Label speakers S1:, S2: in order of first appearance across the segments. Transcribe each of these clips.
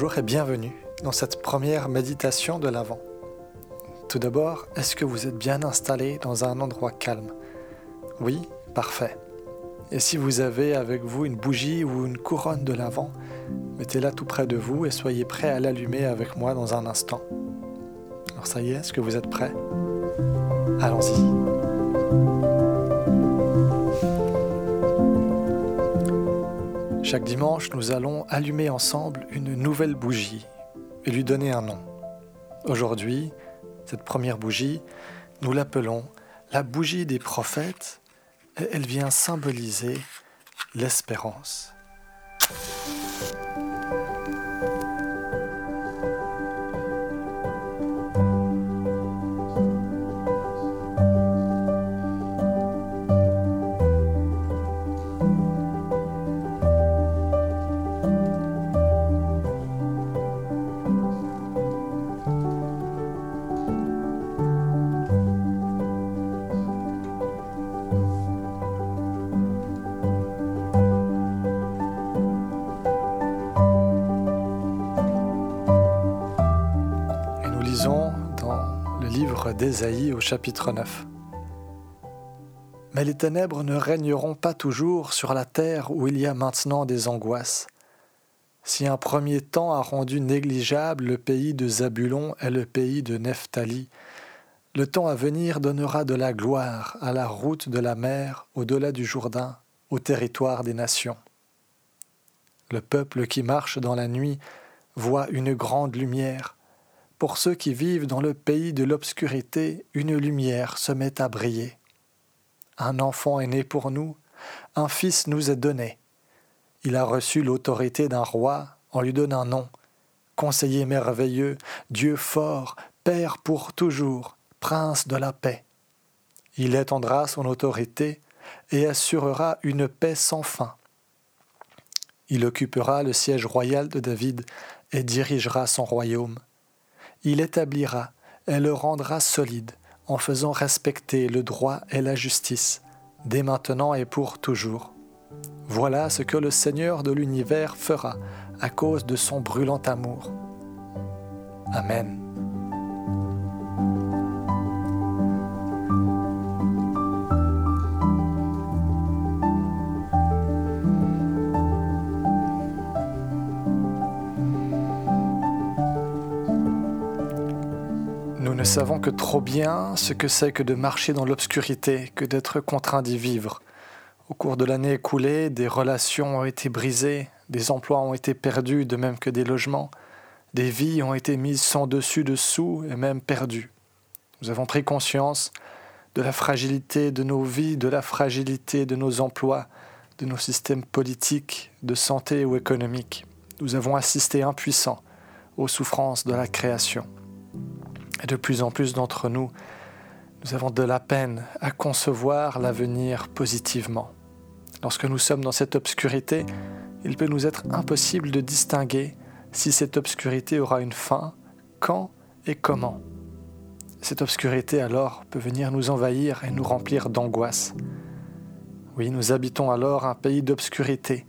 S1: Bonjour et bienvenue dans cette première méditation de l'Avent. Tout d'abord, est-ce que vous êtes bien installé dans un endroit calme? Oui, parfait. Et si vous avez avec vous une bougie ou une couronne de l'Avent, mettez-la tout près de vous et soyez prêt à l'allumer avec moi dans un instant. Alors ça y est, est-ce que vous êtes prêts Allons-y. Chaque dimanche, nous allons allumer ensemble une nouvelle bougie et lui donner un nom. Aujourd'hui, cette première bougie, nous l'appelons la bougie des prophètes et elle vient symboliser l'espérance. d'Ésaïe au chapitre 9. Mais les ténèbres ne régneront pas toujours sur la terre où il y a maintenant des angoisses. Si un premier temps a rendu négligeable le pays de Zabulon et le pays de Nephtali, le temps à venir donnera de la gloire à la route de la mer au-delà du Jourdain, au territoire des nations. Le peuple qui marche dans la nuit voit une grande lumière. Pour ceux qui vivent dans le pays de l'obscurité, une lumière se met à briller. Un enfant est né pour nous, un fils nous est donné. Il a reçu l'autorité d'un roi, on lui donne un nom. Conseiller merveilleux, Dieu fort, Père pour toujours, Prince de la paix. Il étendra son autorité et assurera une paix sans fin. Il occupera le siège royal de David et dirigera son royaume il établira et le rendra solide en faisant respecter le droit et la justice, dès maintenant et pour toujours. Voilà ce que le Seigneur de l'univers fera à cause de son brûlant amour. Amen. Savons que trop bien ce que c'est que de marcher dans l'obscurité, que d'être contraint d'y vivre. Au cours de l'année écoulée, des relations ont été brisées, des emplois ont été perdus, de même que des logements, des vies ont été mises sans dessus dessous et même perdues. Nous avons pris conscience de la fragilité de nos vies, de la fragilité de nos emplois, de nos systèmes politiques, de santé ou économiques. Nous avons assisté impuissants aux souffrances de la création. Et de plus en plus d'entre nous, nous avons de la peine à concevoir l'avenir positivement. Lorsque nous sommes dans cette obscurité, il peut nous être impossible de distinguer si cette obscurité aura une fin, quand et comment. Cette obscurité alors peut venir nous envahir et nous remplir d'angoisse. Oui, nous habitons alors un pays d'obscurité,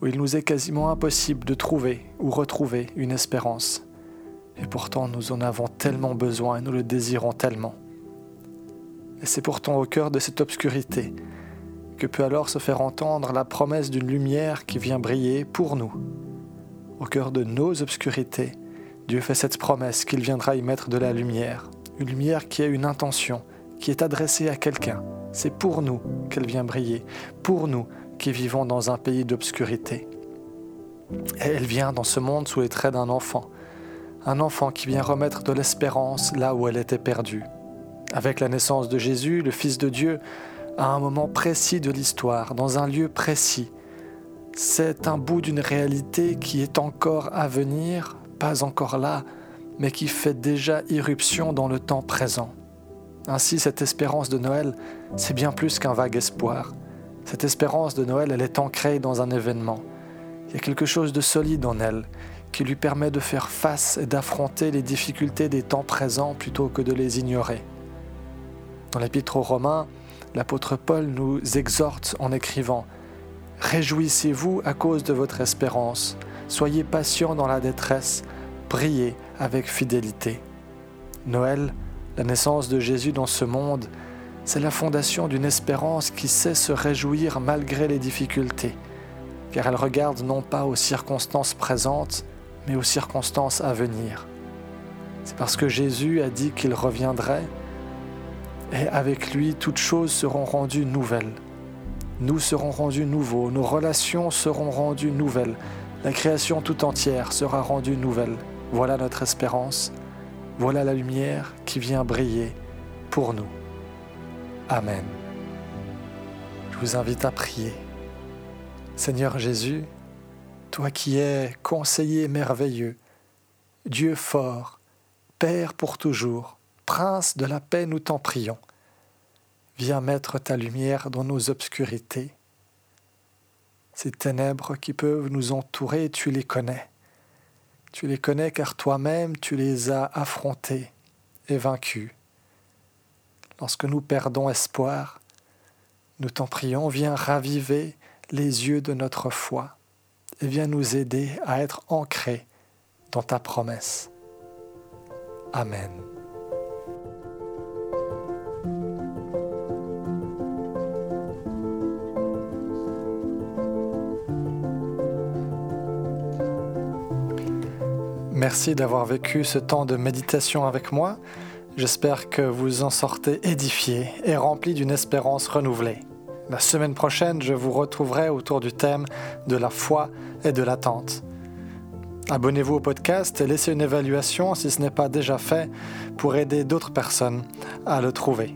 S1: où il nous est quasiment impossible de trouver ou retrouver une espérance. Et pourtant nous en avons tellement besoin et nous le désirons tellement. Et c'est pourtant au cœur de cette obscurité que peut alors se faire entendre la promesse d'une lumière qui vient briller pour nous. Au cœur de nos obscurités, Dieu fait cette promesse qu'il viendra y mettre de la lumière, une lumière qui a une intention, qui est adressée à quelqu'un. C'est pour nous qu'elle vient briller, pour nous qui vivons dans un pays d'obscurité. Et elle vient dans ce monde sous les traits d'un enfant, un enfant qui vient remettre de l'espérance là où elle était perdue. Avec la naissance de Jésus, le Fils de Dieu, à un moment précis de l'histoire, dans un lieu précis, c'est un bout d'une réalité qui est encore à venir, pas encore là, mais qui fait déjà irruption dans le temps présent. Ainsi, cette espérance de Noël, c'est bien plus qu'un vague espoir. Cette espérance de Noël, elle est ancrée dans un événement. Il y a quelque chose de solide en elle, qui lui permet de faire face et d'affronter les difficultés des temps présents plutôt que de les ignorer. Dans l'épître aux Romains, l'apôtre Paul nous exhorte en écrivant Réjouissez-vous à cause de votre espérance, soyez patients dans la détresse, priez avec fidélité. Noël, la naissance de Jésus dans ce monde, c'est la fondation d'une espérance qui sait se réjouir malgré les difficultés, car elle regarde non pas aux circonstances présentes, mais aux circonstances à venir. C'est parce que Jésus a dit qu'il reviendrait, et avec lui toutes choses seront rendues nouvelles. Nous serons rendus nouveaux, nos relations seront rendues nouvelles, la création tout entière sera rendue nouvelle. Voilà notre espérance, voilà la lumière qui vient briller pour nous. Amen. Je vous invite à prier. Seigneur Jésus, toi qui es conseiller merveilleux, Dieu fort, Père pour toujours, Prince de la paix, nous t'en prions. Viens mettre ta lumière dans nos obscurités. Ces ténèbres qui peuvent nous entourer, tu les connais. Tu les connais car toi-même tu les as affrontés et vaincus. Lorsque nous perdons espoir, nous t'en prions, viens raviver les yeux de notre foi viens nous aider à être ancrés dans ta promesse. Amen. Merci d'avoir vécu ce temps de méditation avec moi. J'espère que vous en sortez édifié et rempli d'une espérance renouvelée. La semaine prochaine, je vous retrouverai autour du thème de la foi et de l'attente. Abonnez-vous au podcast et laissez une évaluation si ce n'est pas déjà fait pour aider d'autres personnes à le trouver.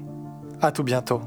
S1: À tout bientôt.